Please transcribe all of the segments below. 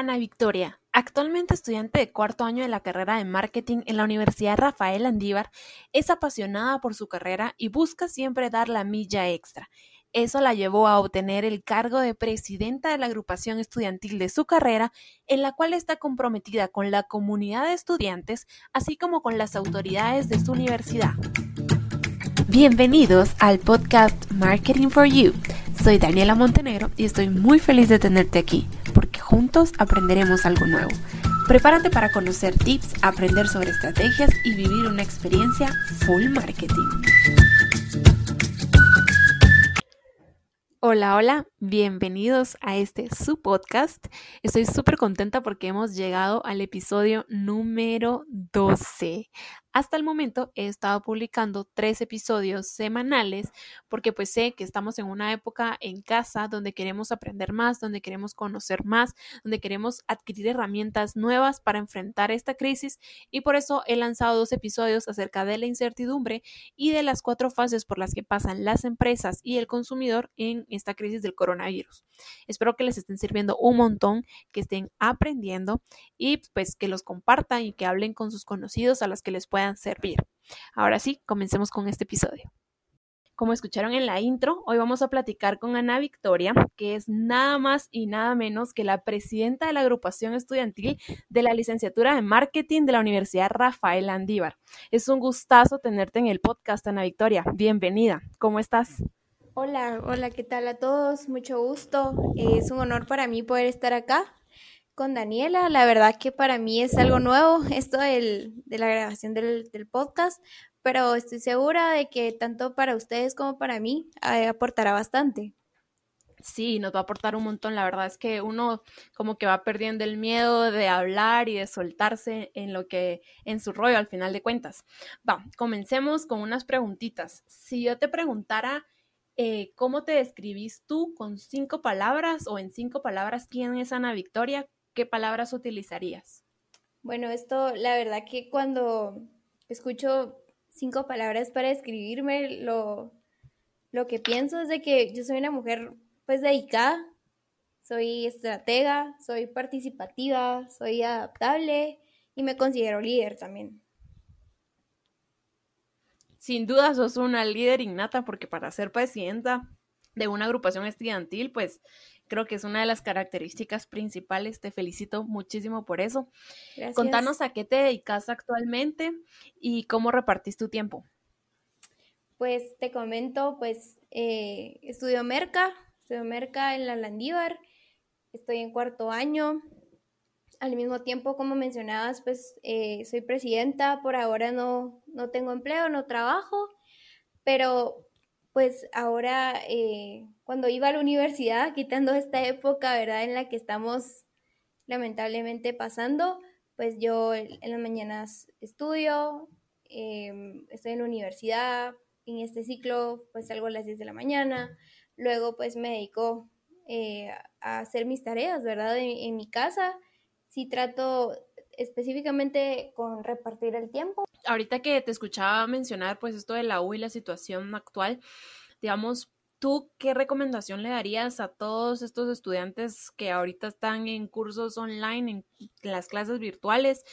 Ana Victoria, actualmente estudiante de cuarto año de la carrera de marketing en la Universidad Rafael Andívar, es apasionada por su carrera y busca siempre dar la milla extra. Eso la llevó a obtener el cargo de presidenta de la agrupación estudiantil de su carrera, en la cual está comprometida con la comunidad de estudiantes, así como con las autoridades de su universidad. Bienvenidos al podcast Marketing for You. Soy Daniela Montenegro y estoy muy feliz de tenerte aquí juntos aprenderemos algo nuevo. Prepárate para conocer tips, aprender sobre estrategias y vivir una experiencia full marketing. Hola, hola, bienvenidos a este su podcast. Estoy súper contenta porque hemos llegado al episodio número 12. Hasta el momento he estado publicando tres episodios semanales porque pues sé que estamos en una época en casa donde queremos aprender más, donde queremos conocer más, donde queremos adquirir herramientas nuevas para enfrentar esta crisis y por eso he lanzado dos episodios acerca de la incertidumbre y de las cuatro fases por las que pasan las empresas y el consumidor en esta crisis del coronavirus. Espero que les estén sirviendo un montón, que estén aprendiendo y pues que los compartan y que hablen con sus conocidos a los que les puedan servir. Ahora sí, comencemos con este episodio. Como escucharon en la intro, hoy vamos a platicar con Ana Victoria, que es nada más y nada menos que la presidenta de la agrupación estudiantil de la licenciatura de marketing de la Universidad Rafael Andívar. Es un gustazo tenerte en el podcast, Ana Victoria. Bienvenida. ¿Cómo estás? Hola, hola, ¿qué tal a todos? Mucho gusto. Es un honor para mí poder estar acá Daniela. La verdad que para mí es algo nuevo esto de la grabación del, podcast, pero estoy segura de que tanto para ustedes como para mí eh, aportará bastante. Sí, nos va a aportar un montón. La verdad es que uno como que va perdiendo el miedo de hablar y de soltarse en lo que, en su rollo al final de cuentas. Va, comencemos con unas preguntitas. Si yo te preguntara eh, cómo te describís tú con cinco palabras o en cinco palabras quién es Ana Victoria, ¿qué palabras utilizarías? Bueno, esto, la verdad que cuando escucho cinco palabras para describirme, lo, lo que pienso es de que yo soy una mujer pues dedicada, soy estratega, soy participativa, soy adaptable y me considero líder también. Sin duda sos una líder innata porque para ser presidenta de una agrupación estudiantil, pues creo que es una de las características principales. Te felicito muchísimo por eso. Contanos a qué te dedicas actualmente y cómo repartís tu tiempo. Pues te comento, pues eh, estudio Merca, estudio Merca en la Landívar, estoy en cuarto año. Al mismo tiempo, como mencionabas, pues eh, soy presidenta, por ahora no, no tengo empleo, no trabajo, pero pues ahora eh, cuando iba a la universidad, quitando esta época, ¿verdad? En la que estamos lamentablemente pasando, pues yo en las mañanas estudio, em, estoy en la universidad, en este ciclo pues salgo a las 10 de la mañana, luego pues me dedico eh, a hacer mis tareas, ¿verdad? En, en mi casa, sí trato específicamente con repartir el tiempo. Ahorita que te escuchaba mencionar pues esto de la U y la situación actual, digamos, ¿tú qué recomendación le darías a todos estos estudiantes que ahorita están en cursos online, en las clases virtuales?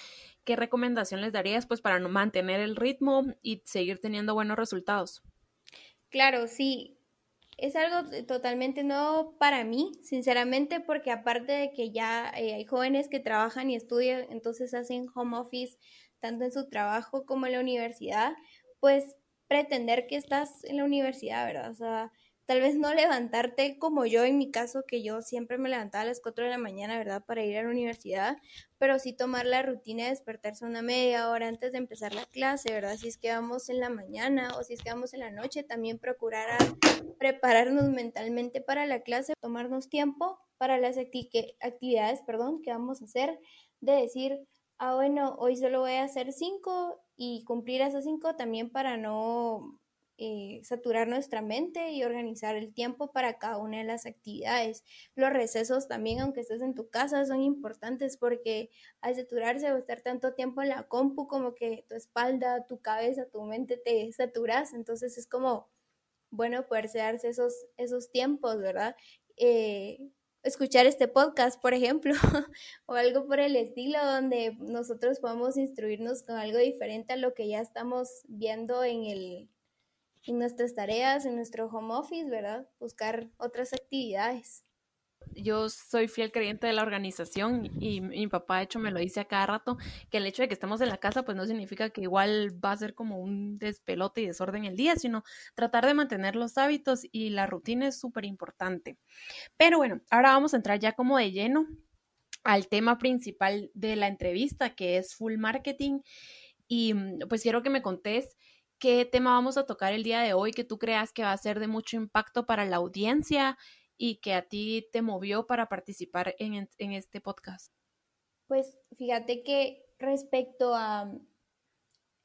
¿Qué recomendación les darías pues para mantener el ritmo y seguir teniendo buenos resultados? Claro, sí, es algo totalmente nuevo para mí, sinceramente, porque aparte de que ya eh, hay jóvenes que trabajan y estudian, entonces hacen home office tanto en su trabajo como en la universidad, pues pretender que estás en la universidad, ¿verdad? O sea, tal vez no levantarte como yo en mi caso, que yo siempre me levantaba a las 4 de la mañana, ¿verdad? Para ir a la universidad, pero sí tomar la rutina de despertarse una media hora antes de empezar la clase, ¿verdad? Si es que vamos en la mañana o si es que vamos en la noche, también procurar prepararnos mentalmente para la clase, tomarnos tiempo para las actividades, perdón, que vamos a hacer, de decir, ah, bueno, hoy solo voy a hacer cinco y cumplir esas cinco también para no eh, saturar nuestra mente y organizar el tiempo para cada una de las actividades. Los recesos también, aunque estés en tu casa, son importantes porque al saturarse o estar tanto tiempo en la compu, como que tu espalda, tu cabeza, tu mente te saturas, entonces es como bueno poderse darse esos, esos tiempos, ¿verdad? Eh, escuchar este podcast, por ejemplo, o algo por el estilo, donde nosotros podamos instruirnos con algo diferente a lo que ya estamos viendo en, el, en nuestras tareas, en nuestro home office, ¿verdad? Buscar otras actividades yo soy fiel creyente de la organización y, mi papá de hecho me lo dice a cada rato que el hecho de que estemos en la casa pues no significa que igual va a ser como un despelote y desorden el día, sino tratar de mantener los hábitos y la rutina es súper importante. Pero bueno, ahora vamos a entrar ya como de lleno al tema principal de la entrevista que es full marketing y pues quiero que me contés qué tema vamos a tocar el día de hoy que tú creas que va a ser de mucho impacto para la audiencia y que a ti te movió para participar en, este podcast? Pues fíjate que respecto a,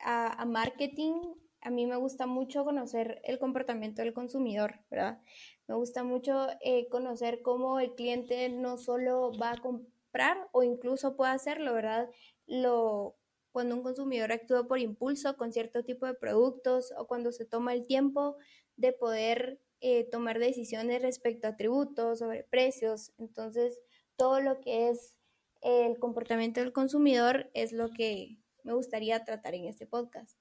a, marketing, a mí me gusta mucho conocer el comportamiento del consumidor, ¿verdad? Me gusta mucho eh, conocer cómo el cliente no solo va a comprar o incluso puede hacerlo, ¿verdad? Lo, cuando un consumidor actúa por impulso con cierto tipo de productos o cuando se toma el tiempo de poder eh, tomar decisiones respecto a tributos, sobre precios. Entonces, todo lo que es el comportamiento del consumidor es lo que me gustaría tratar en este podcast.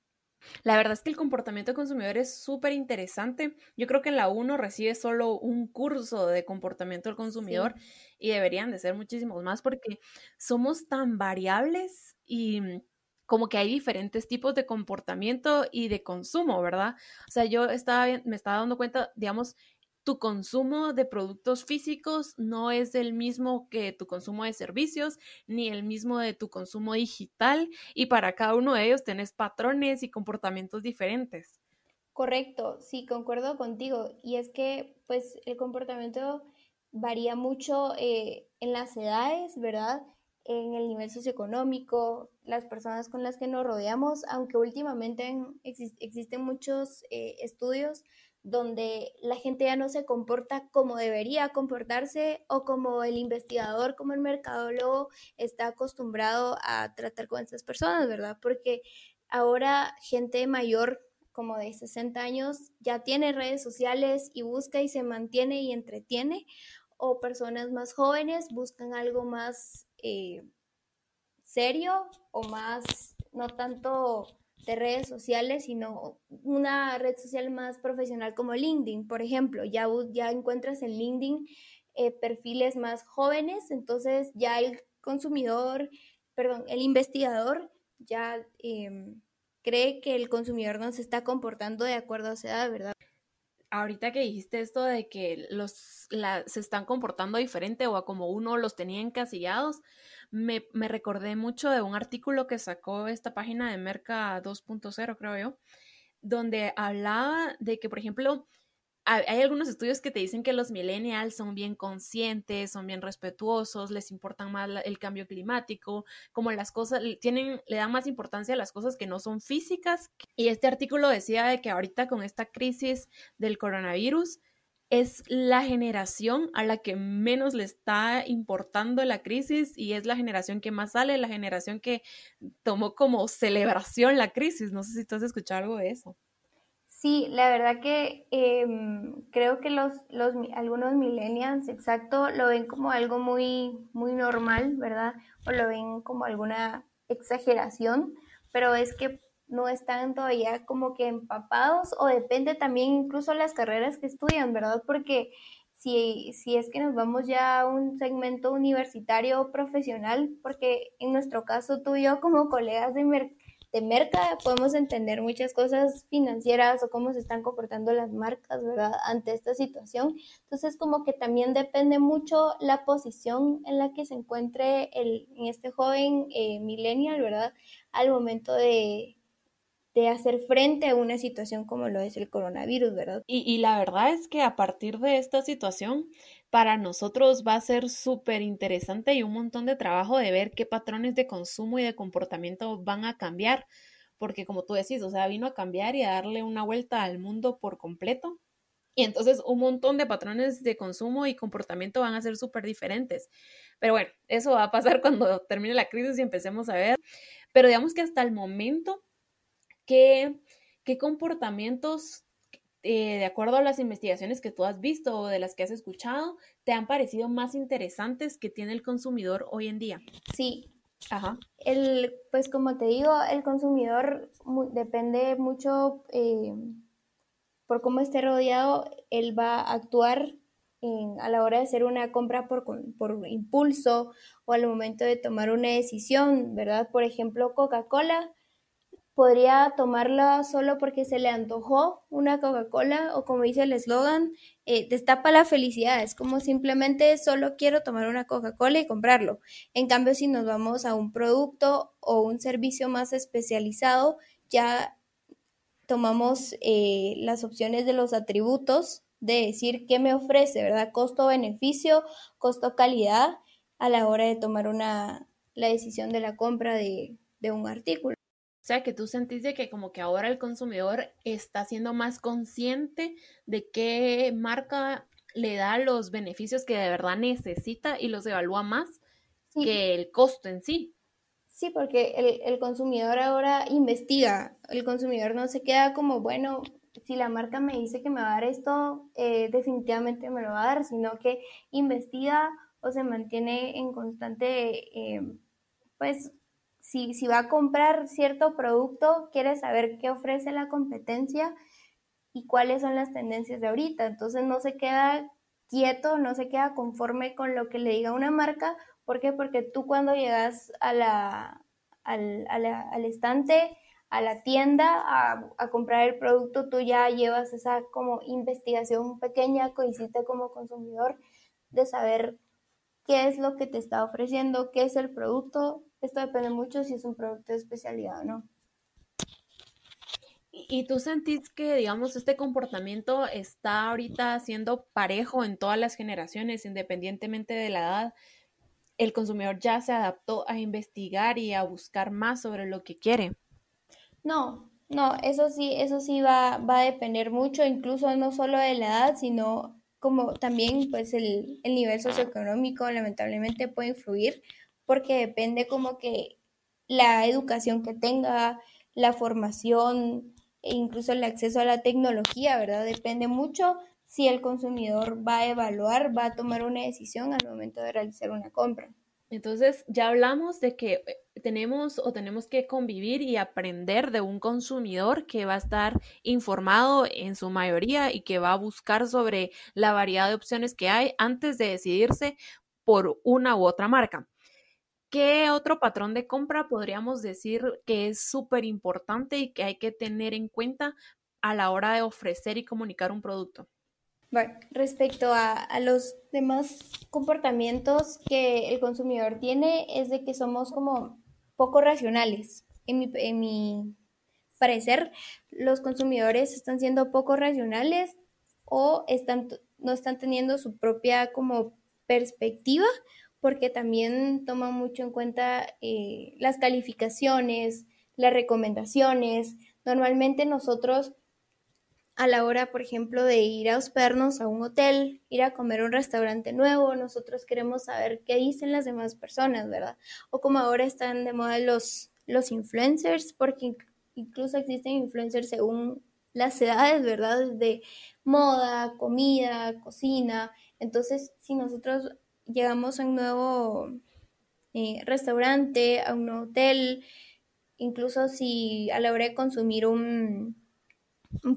La verdad es que el comportamiento del consumidor es súper interesante. Yo creo que en la 1 recibe solo un curso de comportamiento del consumidor y deberían de ser muchísimos más porque somos tan variables y como que hay diferentes tipos de comportamiento y de consumo, ¿verdad? O sea, yo estaba, me estaba dando cuenta, digamos, tu consumo de productos físicos no es el mismo que tu consumo de servicios, ni el mismo de tu consumo digital, y para cada uno de ellos tenés patrones y comportamientos diferentes. Correcto, sí, concuerdo contigo. Y es que, pues, el comportamiento varía mucho eh, en las edades, ¿verdad? En el nivel socioeconómico, las personas con las que nos rodeamos, aunque últimamente existen muchos eh, estudios donde la gente ya no se comporta como debería comportarse o como el investigador, como el mercadólogo está acostumbrado a tratar con estas personas, ¿verdad? Porque ahora gente mayor como de 60 años ya tiene redes sociales y busca y se mantiene y entretiene o personas más jóvenes buscan algo más eh, serio o más, no tanto de redes sociales, sino una red social más profesional como LinkedIn, por ejemplo. Ya, ya encuentras en LinkedIn eh, perfiles más jóvenes, entonces ya el consumidor, perdón, el investigador ya em, cree que el consumidor no se está comportando de acuerdo a esa edad, ¿verdad? Ahorita que dijiste esto de que los se están comportando diferente o a como uno los tenía encasillados, me, me, recordé mucho de un artículo que sacó esta página de Merca 2.0, creo yo, donde hablaba de que, por ejemplo, hay algunos estudios que te dicen que los millennials son bien conscientes, son bien respetuosos, les importan más el cambio climático, como las cosas, tienen, le dan más importancia a las cosas que no son físicas. Y este artículo decía de que ahorita con esta crisis del coronavirus, es la generación a la que menos le está importando la crisis y es la generación que más sale, la generación que tomó como celebración la crisis. No sé si tú has escuchado algo de eso. Sí, la verdad que em, creo que los, los, algunos millennials, exacto, lo ven como algo muy, muy normal, ¿verdad? O lo ven como alguna exageración, pero es que no están todavía como que empapados o depende también incluso las carreras que estudian, ¿verdad? Porque si, si es que nos vamos ya a un segmento universitario profesional, porque en nuestro caso tú y yo como colegas de, de merca podemos entender muchas cosas financieras o cómo se están comportando las marcas, ¿verdad? Ante esta situación. Entonces, como que también depende mucho la posición en la que se encuentre el, este joven eh, millennial, ¿verdad? Al momento de, de hacer frente a una situación como lo es el coronavirus, ¿verdad? Y, y la verdad es que a partir de esta situación, para nosotros va a ser súper interesante y un montón de trabajo de ver qué patrones de consumo y de comportamiento van a cambiar, porque como tú decís, o sea, vino a cambiar y a darle una vuelta al mundo por completo. Y entonces un montón de patrones de consumo y comportamiento van a ser súper diferentes. Pero bueno, eso va a pasar cuando termine la crisis y empecemos a ver. Pero digamos que hasta el momento, ¿qué, qué comportamientos eh, de acuerdo a las investigaciones que tú has visto o de las que has escuchado, te han parecido más interesantes que tiene el consumidor hoy en día? Sí. Ajá. El, pues como te digo, el consumidor depende mucho eh, por cómo esté rodeado, él va a actuar a la hora de hacer una compra por, por impulso o al momento de tomar una decisión, ¿verdad? Por ejemplo, Coca-Cola podría tomarla solo porque se le antojó una Coca-Cola o como dice el eslogan, eh, destapa la felicidad. Es como simplemente solo quiero tomar una Coca-Cola y comprarlo. En cambio, si nos vamos a un producto o un servicio más especializado, ya tomamos eh, las opciones de los atributos de decir qué me ofrece, ¿verdad? Costo-beneficio, costo-calidad a la hora de tomar una, la decisión de la compra de, de un artículo. O sea, que tú sentiste que como que ahora el consumidor está siendo más consciente de qué marca le da los beneficios que de verdad necesita y los evalúa más que el costo en sí. Sí, porque el, el, consumidor ahora investiga, el consumidor no se queda como, bueno, si la marca me dice que me va a dar esto, eh, definitivamente me lo va a dar, sino que investiga o se mantiene en constante, eh, pues, si, si va a comprar cierto producto, quiere saber qué ofrece la competencia y cuáles son las tendencias de ahorita. Entonces no se queda quieto, no se queda conforme con lo que le diga una marca. ¿Por qué? Porque tú cuando llegas a la, al, al estante a la tienda a, comprar el producto, tú ya llevas esa como investigación pequeña que hiciste como consumidor de saber qué es lo que te está ofreciendo, qué es el producto. Esto depende mucho si es un producto de especialidad o no. ¿Y tú sentís que, digamos, este comportamiento está ahorita siendo parejo en todas las generaciones, independientemente de la edad? El consumidor ya se adaptó a investigar y a buscar más sobre lo que quiere. No, no, eso sí, eso sí va, va a depender mucho, incluso no solo de la edad, sino como también pues el, el nivel socioeconómico lamentablemente puede influir, porque depende como que la educación que tenga, la formación e incluso el acceso a la tecnología, ¿verdad? Depende mucho si el consumidor va a evaluar, va a tomar una decisión al momento de realizar una compra. Entonces, ya hablamos de que eh, tenemos o tenemos que convivir y aprender de un consumidor que va a estar informado en su mayoría y que va a buscar sobre la variedad de opciones que hay antes de decidirse por una u otra marca. ¿Qué otro patrón de compra podríamos decir que es súper importante y que hay que tener en cuenta a la hora de ofrecer y comunicar un producto? Bueno, respecto a, los demás comportamientos que el consumidor tiene, es de que somos como poco racionales. En mi, en mi parecer, los consumidores están siendo poco racionales o están, no están teniendo su propia como perspectiva porque también toman mucho en cuenta eh, las calificaciones, las recomendaciones. Normalmente nosotros a la hora, por ejemplo, de ir a hospedarnos a un hotel, ir a comer a un restaurante nuevo, nosotros queremos saber qué dicen las demás personas, ¿verdad? O como ahora están de moda los, los influencers, porque incluso existen influencers según las edades, ¿verdad? De moda, comida, cocina. Entonces, si nosotros llegamos a un nuevo eh, restaurante, a un nuevo hotel, incluso si a la hora de consumir un,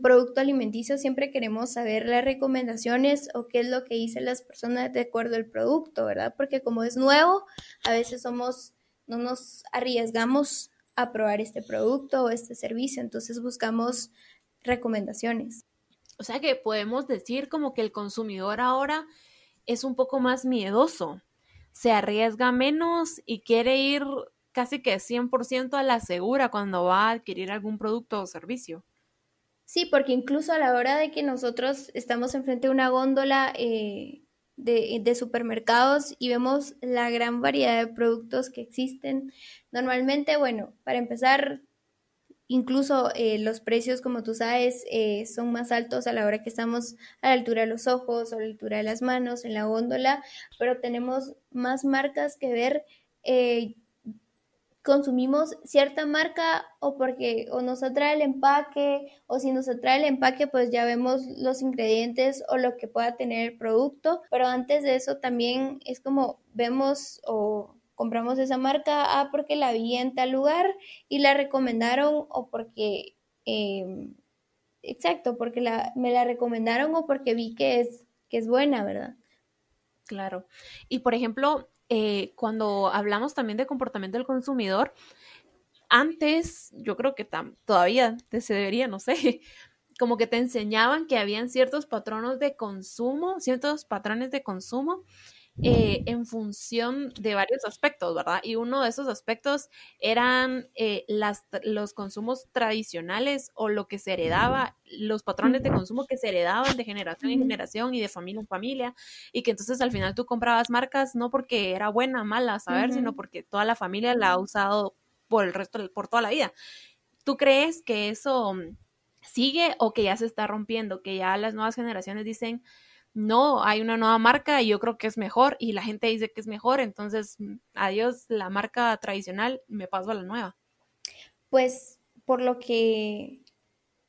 producto alimenticio siempre queremos saber las recomendaciones o qué es lo que dicen las personas de acuerdo al producto, ¿verdad? Porque como es nuevo, a veces somos, no nos arriesgamos a probar este producto o este servicio, entonces buscamos recomendaciones. O sea que podemos decir como que el consumidor ahora es un poco más miedoso, se arriesga menos y quiere ir casi que 100% a la segura cuando va a adquirir algún producto o servicio. Sí, porque incluso a la hora de que nosotros estamos enfrente de una góndola eh, de, supermercados y vemos la gran variedad de productos que existen, normalmente, bueno, para empezar, incluso eh, los precios, como tú sabes, eh, son más altos a la hora que estamos a la altura de los ojos o a la altura de las manos en la góndola, pero tenemos más marcas que ver consumimos cierta marca o porque o nos atrae el empaque o si nos atrae el empaque pues ya vemos los ingredientes o lo que pueda tener el producto, pero antes de eso también es como vemos o compramos esa marca ah, porque la vi en tal lugar y la recomendaron o porque em, exacto, porque la, me la recomendaron o porque vi que es, que es buena, ¿verdad? Claro. Y por ejemplo, eh, cuando hablamos también de comportamiento del consumidor, antes, yo creo que todavía se debería, no sé, como que te enseñaban que habían ciertos patronos de consumo, ciertos patrones de consumo eh, en función de varios aspectos, ¿verdad? Y uno de esos aspectos eran eh, las, los consumos tradicionales o lo que se heredaba, los patrones de consumo que se heredaban de generación en generación y de familia en familia, y que entonces al final tú comprabas marcas no porque era buena, mala, saber, sino porque toda la familia la ha usado por el resto, por toda la vida. ¿Tú crees que eso sigue o que ya se está rompiendo, que ya las nuevas generaciones dicen, no, hay una nueva marca y yo creo que es mejor y la gente dice que es mejor, entonces mm, adiós la marca tradicional, me paso a la nueva. Pues por lo que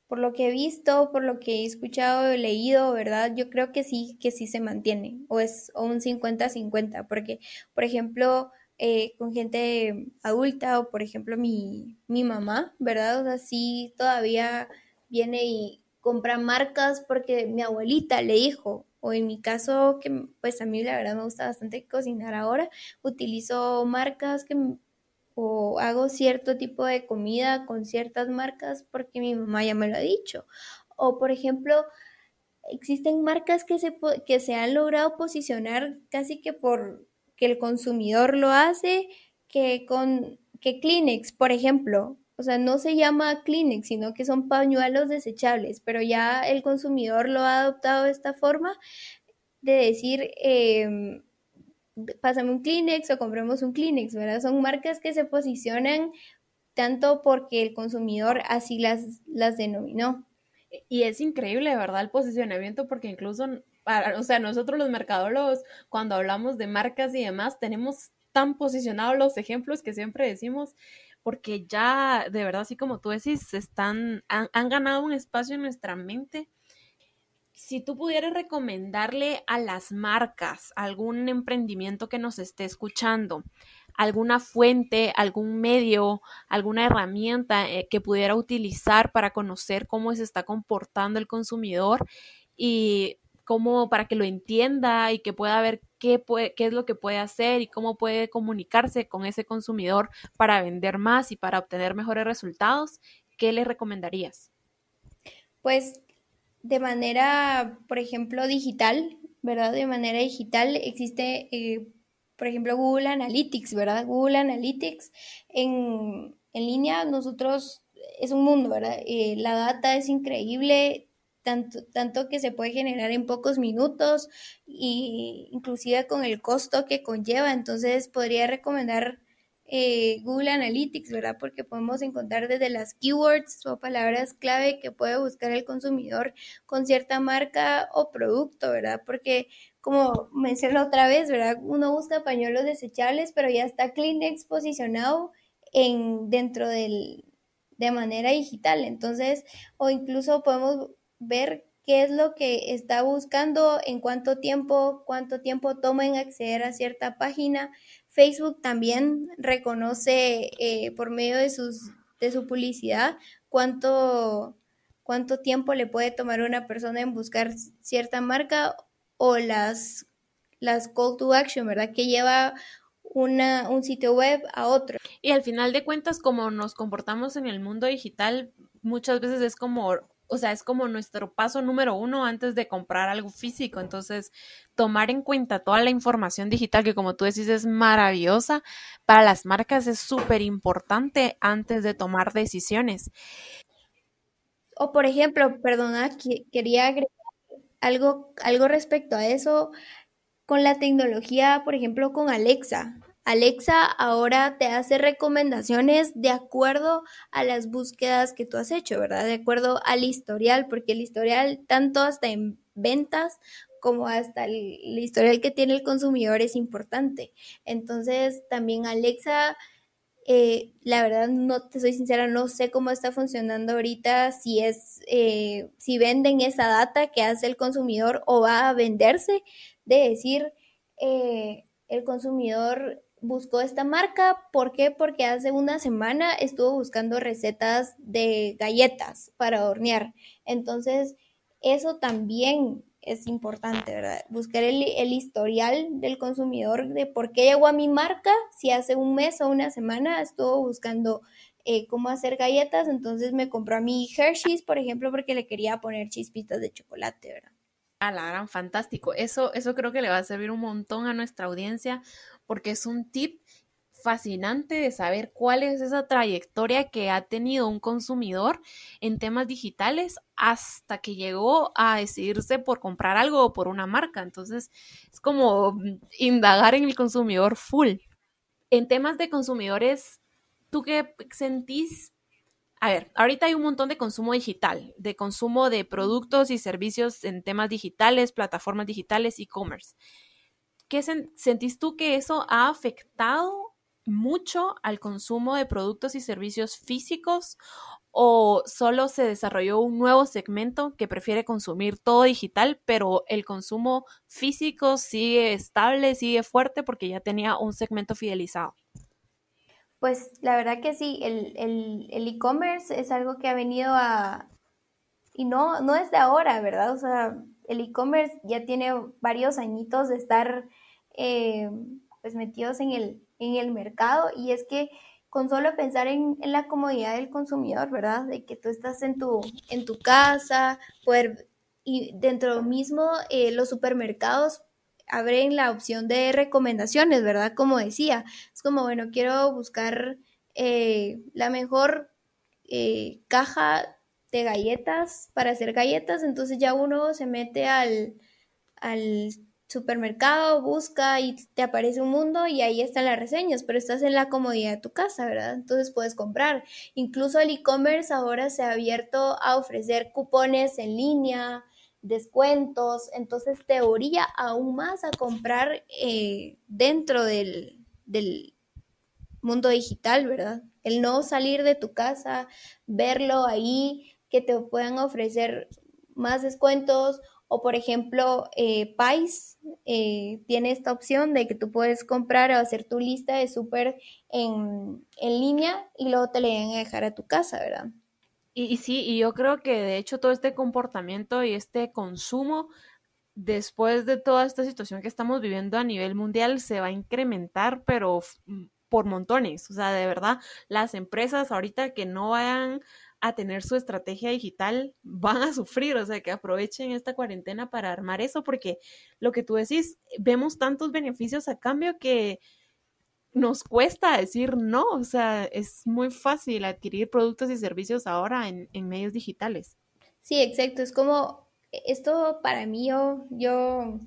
por lo que he visto, por lo que he escuchado, he leído, ¿verdad? Yo creo que sí, que sí se mantiene, o es un 50-50, porque, por ejemplo, eh, con gente adulta, o por ejemplo mi, mi mamá, ¿verdad? O sea, sí todavía viene y compra marcas porque mi abuelita le dijo, o en mi caso, que pues a mí la verdad me gusta bastante cocinar ahora, utilizo marcas que o hago cierto tipo de comida con ciertas marcas porque mi mamá ya me lo ha dicho. O por ejemplo, existen marcas que se, que se han logrado posicionar casi que por que el consumidor lo hace, que con que Kleenex, por ejemplo, o sea, no se llama Kleenex, sino que son pañuelos desechables, pero ya el consumidor lo ha adoptado de esta forma de decir, eh, pásame un Kleenex o compremos un Kleenex, ¿verdad? Son marcas que se posicionan tanto porque el consumidor así las, las denominó. Y es increíble, ¿verdad? El posicionamiento, porque incluso, o sea, nosotros los mercadólogos, cuando hablamos de marcas y demás, tenemos tan posicionados los ejemplos que siempre decimos porque ya, de verdad, así como tú decís, están, han, ganado un espacio en nuestra mente. Si tú pudieras recomendarle a las marcas algún emprendimiento que nos esté escuchando, alguna fuente, algún medio, alguna herramienta eh, que pudiera utilizar para conocer cómo se está comportando el consumidor y cómo para que lo entienda y que pueda ver qué, es lo que puede hacer y cómo puede comunicarse con ese consumidor para vender más y para obtener mejores resultados, ¿qué le recomendarías? Pues de manera, por ejemplo, digital, ¿verdad? De manera digital existe, eh, por ejemplo, Google Analytics, ¿verdad? Google Analytics en, en línea, nosotros es un mundo, ¿verdad? Eh, la data es increíble, tanto, tanto que se puede generar en pocos minutos y inclusive con el costo que conlleva. Entonces podría recomendar eh, Google Analytics, ¿verdad? Porque podemos encontrar desde las keywords o palabras clave que puede buscar el consumidor con cierta marca o producto, ¿verdad? Porque como mencioné otra vez, ¿verdad? Uno busca pañuelos desechables, pero ya está Kleenex posicionado en, dentro del, de manera digital. Entonces, o incluso podemos ver qué es lo que está buscando, en cuánto tiempo, cuánto tiempo toma en acceder a cierta página. Facebook también reconoce eh, por medio de, sus, de su publicidad cuánto, cuánto tiempo le puede tomar una persona en buscar cierta marca o las, las call to action, ¿verdad? Que lleva una, un sitio web a otro. Y al final de cuentas, como nos comportamos en el mundo digital, muchas veces es como o sea, es como nuestro paso número uno antes de comprar algo físico. Entonces, tomar en cuenta toda la información digital que como tú decís es maravillosa para las marcas es súper importante antes de tomar decisiones. O por ejemplo, perdona, quería agregar algo, algo respecto a eso con la tecnología, por ejemplo, con Alexa. Alexa ahora te hace recomendaciones de acuerdo a las búsquedas que tú has hecho, ¿verdad? De acuerdo al historial, porque el historial, tanto hasta en ventas como hasta el, historial que tiene el consumidor es importante. Entonces, también Alexa Eh, la verdad, no te soy sincera, no sé cómo está funcionando ahorita, si es, eh, si venden esa data que hace el consumidor o va a venderse, de decir, eh, el consumidor buscó esta marca, ¿por qué? Porque hace una semana estuvo buscando recetas de galletas para hornear. Entonces, eso también es importante, ¿verdad? Buscar el, historial del consumidor de por qué llegó a mi marca, si hace un mes o una semana estuvo buscando eh, cómo hacer galletas, entonces me compró a mi Hershey's, por ejemplo, porque le quería poner chispitas de chocolate, ¿verdad? A la gran, fantástico. Eso, eso creo que le va a servir un montón a nuestra audiencia porque es un tip fascinante de saber cuál es esa trayectoria que ha tenido un consumidor en temas digitales hasta que llegó a decidirse por comprar algo o por una marca. Entonces, es como indagar en el consumidor full. En temas de consumidores, ¿tú qué sentís? A ver, ahorita hay un montón de consumo digital, de consumo de productos y servicios en temas digitales, plataformas digitales, e-commerce. ¿Qué sentís tú que eso ha afectado mucho al consumo de productos y servicios físicos o solo se desarrolló un nuevo segmento que prefiere consumir todo digital, pero el consumo físico sigue estable, sigue fuerte porque ya tenía un segmento fidelizado? Pues la verdad que sí, el e-commerce es algo que ha venido a... Y no, no es de ahora, ¿verdad? O sea, el e-commerce ya tiene varios añitos de estar eh, pues metidos en el, en el mercado y es que con solo pensar en, la comodidad del consumidor, ¿verdad? De que tú estás en tu, en tu casa, poder, y dentro mismo eh, los supermercados abren la opción de recomendaciones, ¿verdad? Como decía, es como, bueno, quiero buscar eh, la mejor caja de galletas para hacer galletas, entonces ya uno se mete al, al supermercado, busca y te aparece un mundo y ahí están las reseñas, pero estás en la comodidad de tu casa, ¿verdad? Entonces puedes comprar. Incluso el e-commerce ahora se ha abierto a ofrecer cupones en línea, descuentos, entonces te orilla aún más a comprar eh, dentro del, del mundo digital, ¿verdad? El no salir de tu casa, verlo ahí, que te puedan ofrecer más descuentos o por ejemplo, eh, Pais eh, tiene esta opción de que tú puedes comprar o hacer tu lista de súper en, línea y luego te le van a dejar a tu casa, ¿verdad? Y, sí, y yo creo que de hecho todo este comportamiento y este consumo después de toda esta situación que estamos viviendo a nivel mundial se va a incrementar, pero por montones. O sea, de verdad, las empresas ahorita que no vayan a tener su estrategia digital van a sufrir, o sea, que aprovechen esta cuarentena para armar eso, porque lo que tú decís, vemos tantos beneficios a cambio que nos cuesta decir no, o sea, es muy fácil adquirir productos y servicios ahora en, medios digitales. Sí, exacto, es como, esto para mí yo, yo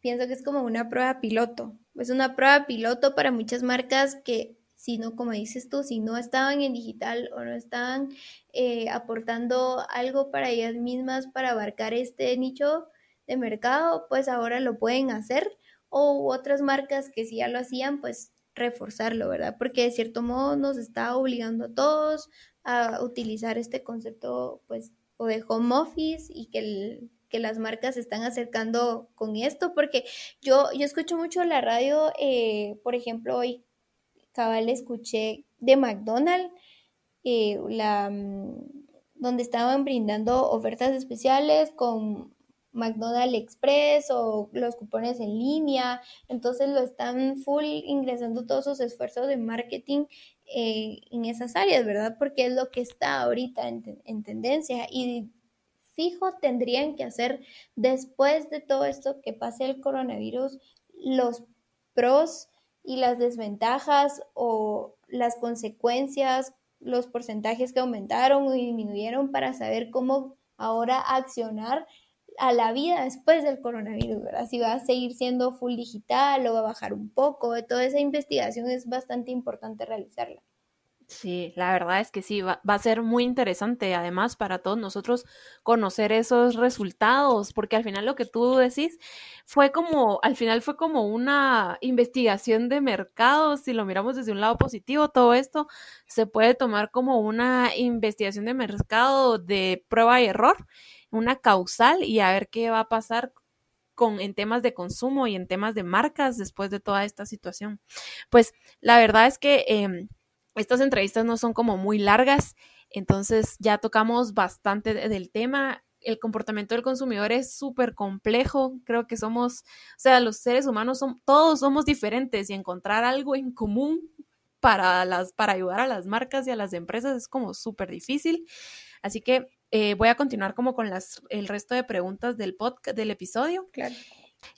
pienso que es como una prueba piloto, es una prueba piloto para muchas marcas que si no, como dices tú, si no estaban en digital o no estaban eh, aportando algo para ellas mismas para abarcar este nicho de mercado, pues ahora lo pueden hacer o otras marcas que si ya lo hacían, pues reforzarlo, ¿verdad? Porque de cierto modo nos está obligando a todos a utilizar este concepto, pues, o de home office y que, que las marcas se están acercando con esto, porque yo, yo escucho mucho la radio, eh, por ejemplo, hoy cabal escuché de McDonald's, eh, la, mm, donde estaban brindando ofertas especiales con McDonald's Express o los cupones en línea, entonces lo están full ingresando todos sus esfuerzos de marketing eh, en esas áreas, ¿verdad? Porque es lo que está ahorita en, en tendencia y fijo tendrían que hacer después de todo esto que pase el coronavirus, los pros y las desventajas o las consecuencias, los porcentajes que aumentaron o disminuyeron para saber cómo ahora accionar a la vida después del coronavirus, ¿verdad? Si va a seguir siendo full digital o va a bajar un poco, toda esa investigación es bastante importante realizarla. Sí, la verdad es que sí, va, a ser muy interesante además para todos nosotros conocer esos resultados, porque al final lo que tú decís fue como, al final fue como una investigación de mercado, si lo miramos desde un lado positivo, todo esto se puede tomar como una investigación de mercado de prueba y error, una causal y a ver qué va a pasar con, en temas de consumo y en temas de marcas después de toda esta situación. Pues la verdad es que... Em, estas entrevistas no son como muy largas, entonces ya tocamos bastante del tema. El comportamiento del consumidor es súper complejo. Creo que somos, o sea, los seres humanos todos somos diferentes y encontrar algo en común para las, para ayudar a las marcas y a las empresas es como súper difícil. Así que eh, voy a continuar como con las, el resto de preguntas del podcast, del episodio. Claro.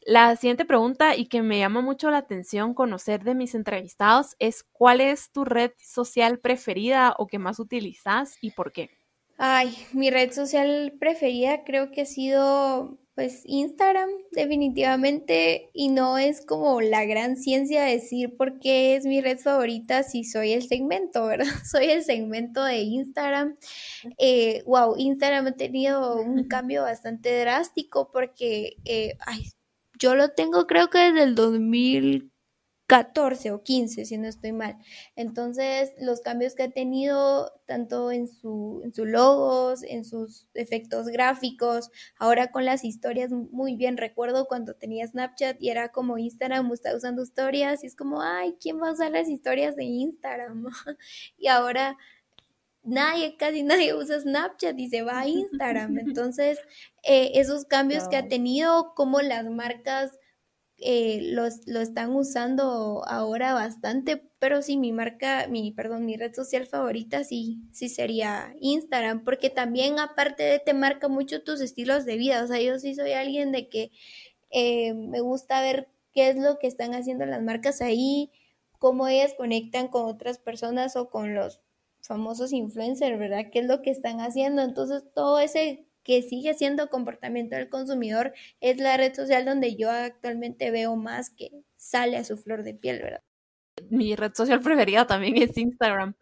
La siguiente pregunta y que me llama mucho la atención conocer de mis entrevistados es ¿cuál es tu red social preferida o que más utilizas y por qué? Ay, mi red social preferida creo que ha sido pues Instagram definitivamente y no es como la gran ciencia decir por qué es mi red favorita si soy el segmento, ¿verdad? Soy el segmento de Instagram. Eh, wow, Instagram ha tenido un cambio bastante drástico porque, eh, ay, yo lo tengo creo que desde el 2014 o 15, si no estoy mal. Entonces, los cambios que ha tenido tanto en su en sus logos, en sus efectos gráficos, ahora con las historias muy bien recuerdo cuando tenía Snapchat y era como Instagram está usando historias y es como, "Ay, ¿quién va a usar las historias de Instagram?" y ahora nadie, casi nadie usa Snapchat y se va a Instagram. Entonces, eh, esos cambios que ha tenido, como las marcas eh, los, lo están usando ahora bastante, pero sí, mi marca, mi, perdón, mi red social favorita sí, sí sería Instagram, porque también aparte de te marca mucho tus estilos de vida, o sea, yo sí soy alguien de que eh, me gusta ver qué es lo que están haciendo las marcas ahí, cómo ellas conectan con otras personas o con los famosos influencers, ¿verdad? ¿Qué es lo que están haciendo? Entonces, todo ese que sigue siendo comportamiento del consumidor es la red social donde yo actualmente veo más que sale a su flor de piel, ¿verdad? Mi red social preferida también es Instagram.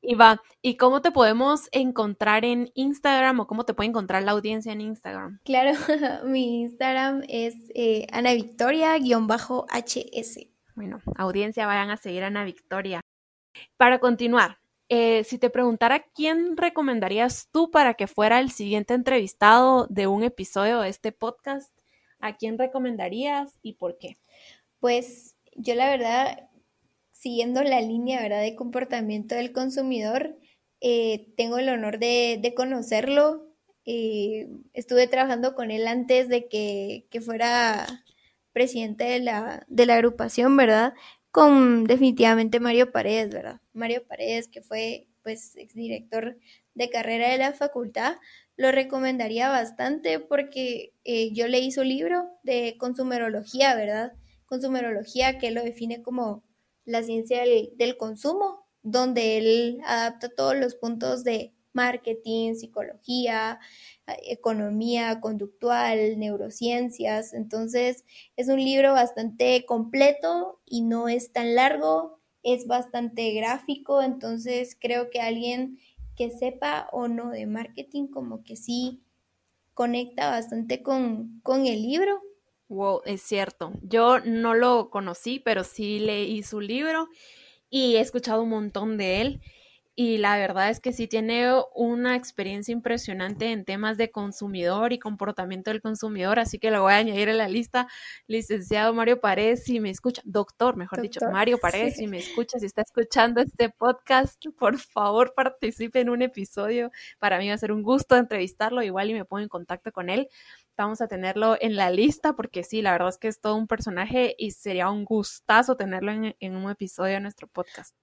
Y va, ¿y cómo te podemos encontrar en Instagram o cómo te puede encontrar la audiencia en Instagram? Claro, mi Instagram es eh, Ana Victoria-HS. Bueno, audiencia, vayan a seguir a Ana Victoria. Para continuar, eh, si te preguntara quién recomendarías tú para que fuera el siguiente entrevistado de un episodio de este podcast, ¿a quién recomendarías y por qué? Pues yo la verdad, siguiendo la línea ¿verdad? de comportamiento del consumidor, eh, tengo el honor de, conocerlo. Eh, estuve trabajando con él antes de que, que fuera presidente de la, de la agrupación, ¿verdad? Con definitivamente Mario Paredes, ¿verdad? Mario Paredes, que fue pues exdirector de carrera de la facultad, lo recomendaría bastante porque eh, yo leí su libro de consumerología, ¿verdad? Consumerología que lo define como la ciencia del, del consumo, donde él adapta todos los puntos de marketing, psicología, economía conductual, neurociencias. Entonces es un libro bastante completo y no es tan largo, es bastante gráfico, entonces creo que alguien que sepa o no de marketing como que sí conecta bastante con, con el libro. Wow, es cierto. Yo no lo conocí, pero sí leí su libro y he escuchado un montón de él y la verdad es que sí tiene una experiencia impresionante en temas de consumidor y comportamiento del consumidor, así que lo voy a añadir a la lista. Licenciado Mario Paredes, si me escucha, doctor, mejor dicho, Mario Paredes, si me escucha, si está escuchando este podcast, por favor participe en un episodio. Para mí va a ser un gusto entrevistarlo, igual y me pongo en contacto con él. Vamos a tenerlo en la lista porque sí, la verdad es que es todo un personaje y sería un gustazo tenerlo en, en un episodio de nuestro podcast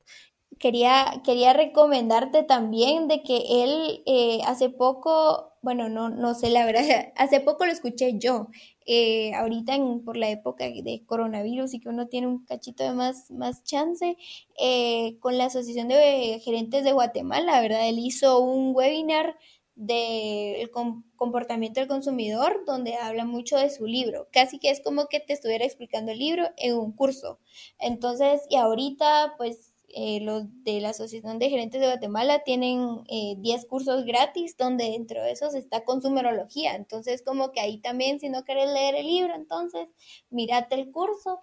quería, quería recomendarte también de que él eh, hace poco, bueno, no, no sé la verdad, hace poco lo escuché yo, eh, ahorita en, por la época de coronavirus y que uno tiene un cachito de más, más chance, eh, con la Asociación de Gerentes de Guatemala, ¿verdad? Él hizo un webinar del comportamiento del consumidor, donde habla mucho de su libro. Casi que es como que te estuviera explicando el libro en un curso. Entonces, y ahorita, pues eh, los de la Asociación de Gerentes de Guatemala tienen 10 eh, cursos gratis donde dentro de esos está consumerología. Entonces, como que ahí también, si no quieres leer el libro, entonces mírate el curso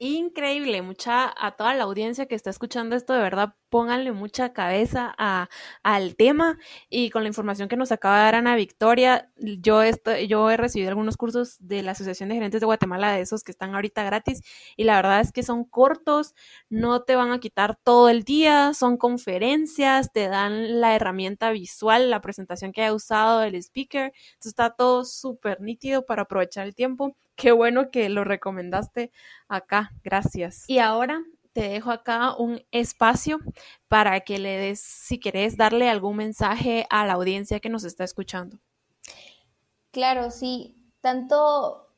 increíble, mucha a toda la audiencia que está escuchando esto, de verdad, pónganle mucha cabeza a, al tema. Y con la información que nos acaba de dar Ana Victoria, yo, estoy, yo he recibido algunos cursos de la Asociación de Gerentes de Guatemala, de esos que están ahorita gratis, y la verdad es que son cortos, no te van a quitar todo el día, son conferencias, te dan la herramienta visual, la presentación que haya usado el speaker, entonces está todo súper nítido para aprovechar el tiempo. Qué bueno que lo recomendaste acá, gracias. Y ahora te dejo acá un espacio para que le des, si querés, darle algún mensaje a la audiencia que nos está escuchando. Claro, sí, tanto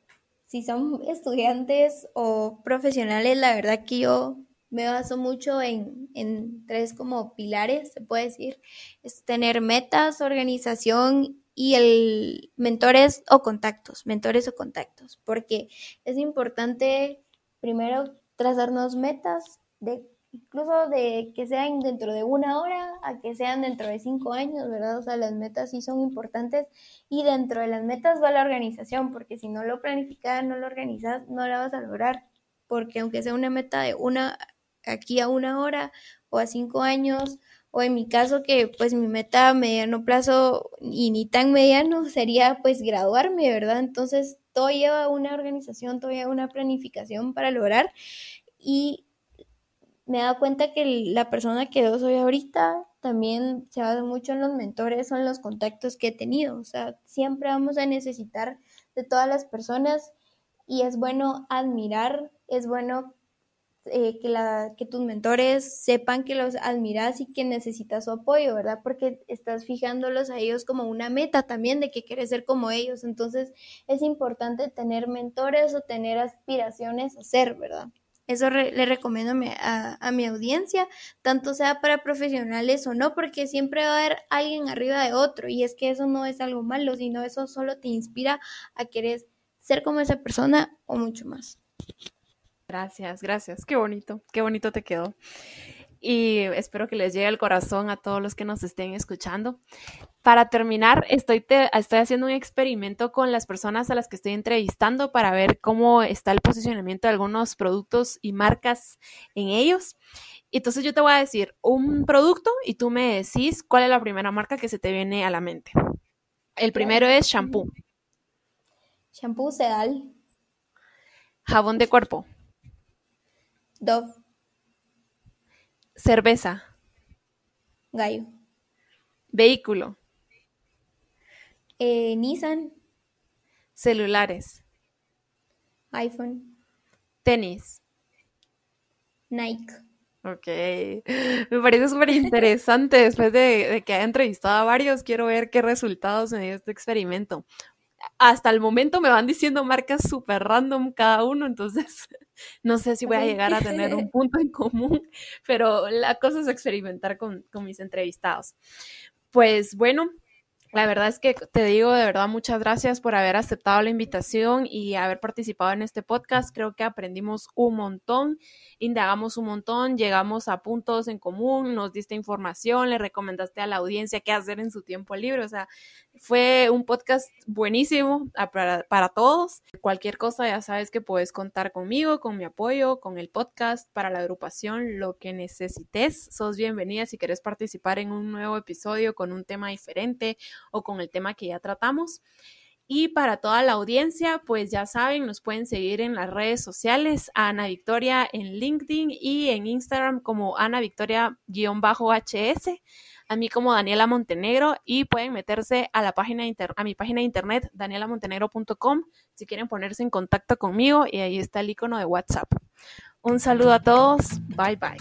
si son estudiantes o profesionales, la verdad que yo me baso mucho en, en tres como pilares, se puede decir, es tener metas, organización y el mentores o contactos, mentores o contactos, porque es importante primero trazarnos metas de incluso de que sean dentro de una hora a que sean dentro de cinco años, ¿verdad? O sea, las metas sí son importantes y dentro de las metas va la organización, porque si no lo planificas, no lo organizas, no la vas a lograr, porque aunque sea una meta de una aquí a una hora o a cinco años o en mi caso que pues mi meta a mediano plazo y ni tan mediano sería pues graduarme, ¿verdad? Entonces todo lleva una organización, todo lleva una planificación para lograr y me he dado cuenta que la persona que yo soy ahorita también se basa mucho en los mentores en los contactos que he tenido, o sea, siempre vamos a necesitar de todas las personas y es bueno admirar, es bueno eh, que, la, que tus mentores sepan que los admiras y que necesitas su apoyo, ¿verdad? Porque estás fijándolos a ellos como una meta también de que quieres ser como ellos. Entonces es importante tener mentores o tener aspiraciones a ser, ¿verdad? Eso le recomiendo a, a, mi audiencia, tanto sea para profesionales o no, porque siempre va a haber alguien arriba de otro y es que eso no es algo malo, sino eso solo te inspira a querer ser como esa persona o mucho más. Gracias, gracias. Qué bonito, qué bonito te quedó. Y espero que les llegue al corazón a todos los que nos estén escuchando. Para terminar, estoy, estoy haciendo un experimento con las personas a las que estoy entrevistando para ver cómo está el posicionamiento de algunos productos y marcas en ellos. Entonces yo te voy a decir un producto y tú me decís cuál es la primera marca que se te viene a la mente. El primero es shampoo. Shampoo Sedal. Jabón de cuerpo. Dove. Cerveza. Gallo. Vehículo. Eh, Nissan. Celulares. iPhone. Tenis. Nike. Ok, me parece súper interesante. Después de, de, que haya entrevistado a varios, quiero ver qué resultados me dio este experimento. Hasta el momento me van diciendo marcas súper random cada uno, entonces no sé si voy a llegar a tener un punto en común, pero la cosa es experimentar con, con mis entrevistados. Pues bueno, la verdad es que te digo de verdad muchas gracias por haber aceptado la invitación y haber participado en este podcast. Creo que aprendimos un montón, indagamos un montón, llegamos a puntos en común, nos diste información, le recomendaste a la audiencia qué hacer en su tiempo libre. O sea, fue un podcast buenísimo para, para, todos. Cualquier cosa ya sabes que puedes contar conmigo, con mi apoyo, con el podcast, para la agrupación, lo que necesites. Sos bienvenida si quieres participar en un nuevo episodio con un tema diferente o con el tema que ya tratamos. Y para toda la audiencia, pues ya saben, nos pueden seguir en las redes sociales, Ana Victoria en LinkedIn y en Instagram como Ana Victoria-HS a mí como Daniela Montenegro y pueden meterse a la página a mi página de internet danielamontenegro.com si quieren ponerse en contacto conmigo y ahí está el icono de WhatsApp. Un saludo a todos, bye bye.